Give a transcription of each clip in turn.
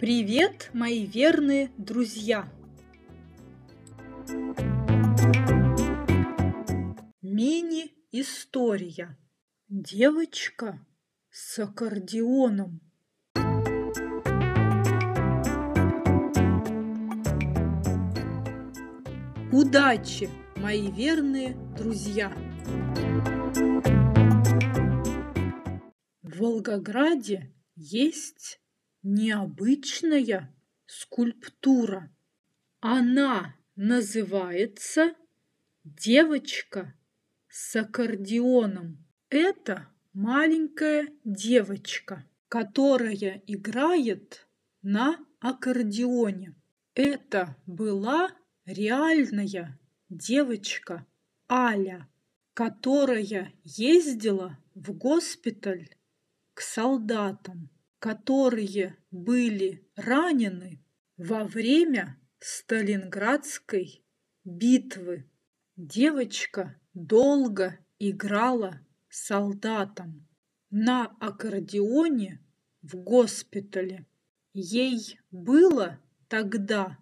Привет, мои верные друзья! Мини-история. Девочка с аккордеоном. Удачи, мои верные друзья! В Волгограде есть необычная скульптура. Она называется «Девочка с аккордеоном». Это маленькая девочка, которая играет на аккордеоне. Это была реальная девочка Аля, которая ездила в госпиталь к солдатам, которые были ранены во время Сталинградской битвы. Девочка долго играла солдатам на аккордеоне в госпитале. Ей было тогда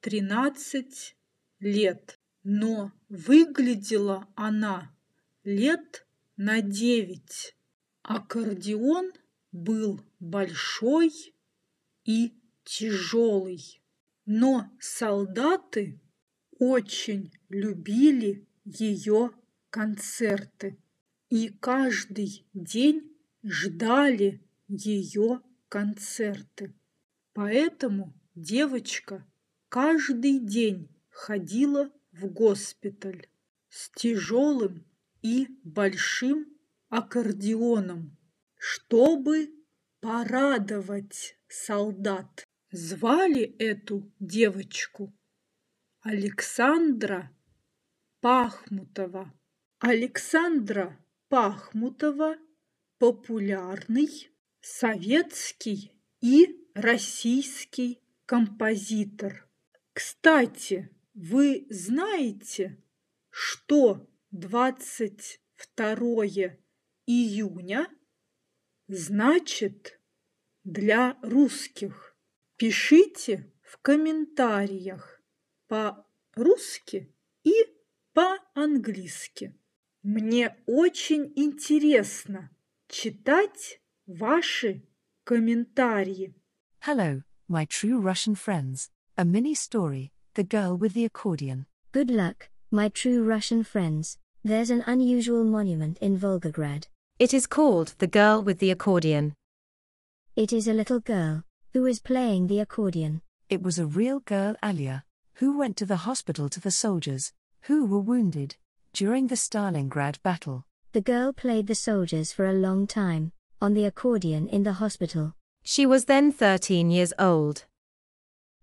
13 лет, но выглядела она лет на девять. Аккордеон был большой и тяжелый, но солдаты очень любили ее концерты. И каждый день ждали ее концерты. Поэтому девочка каждый день ходила в госпиталь с тяжелым и большим аккордеоном, чтобы порадовать солдат. Звали эту девочку Александра Пахмутова. Александра Пахмутова – популярный советский и российский композитор. Кстати, вы знаете, что 22 июня значит для русских? Пишите в комментариях по-русски и по-английски. Мне очень интересно читать ваши комментарии. Hello, my true Russian friends. A mini story The Girl with the Accordion. Good luck, my true Russian friends. There's an unusual monument in Volgograd. It is called The Girl with the Accordion. It is a little girl who is playing the accordion. It was a real girl, Alia, who went to the hospital to the soldiers, who were wounded, during the Stalingrad battle. The girl played the soldiers for a long time, on the accordion in the hospital. She was then 13 years old.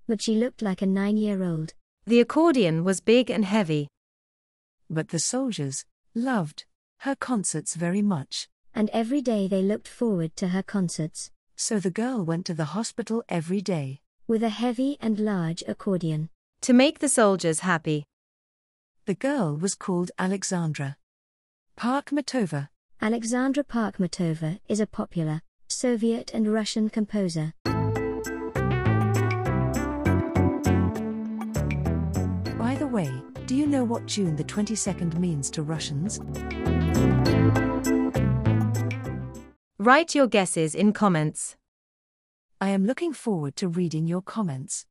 But she looked like a nine year old. The accordion was big and heavy. But the soldiers loved her concerts very much. And every day they looked forward to her concerts. So the girl went to the hospital every day. With a heavy and large accordion. To make the soldiers happy. The girl was called Alexandra Parkmatova. Alexandra Parkmatova is a popular Soviet and Russian composer. By the way, do you know what June the 22nd means to Russians? Write your guesses in comments. I am looking forward to reading your comments.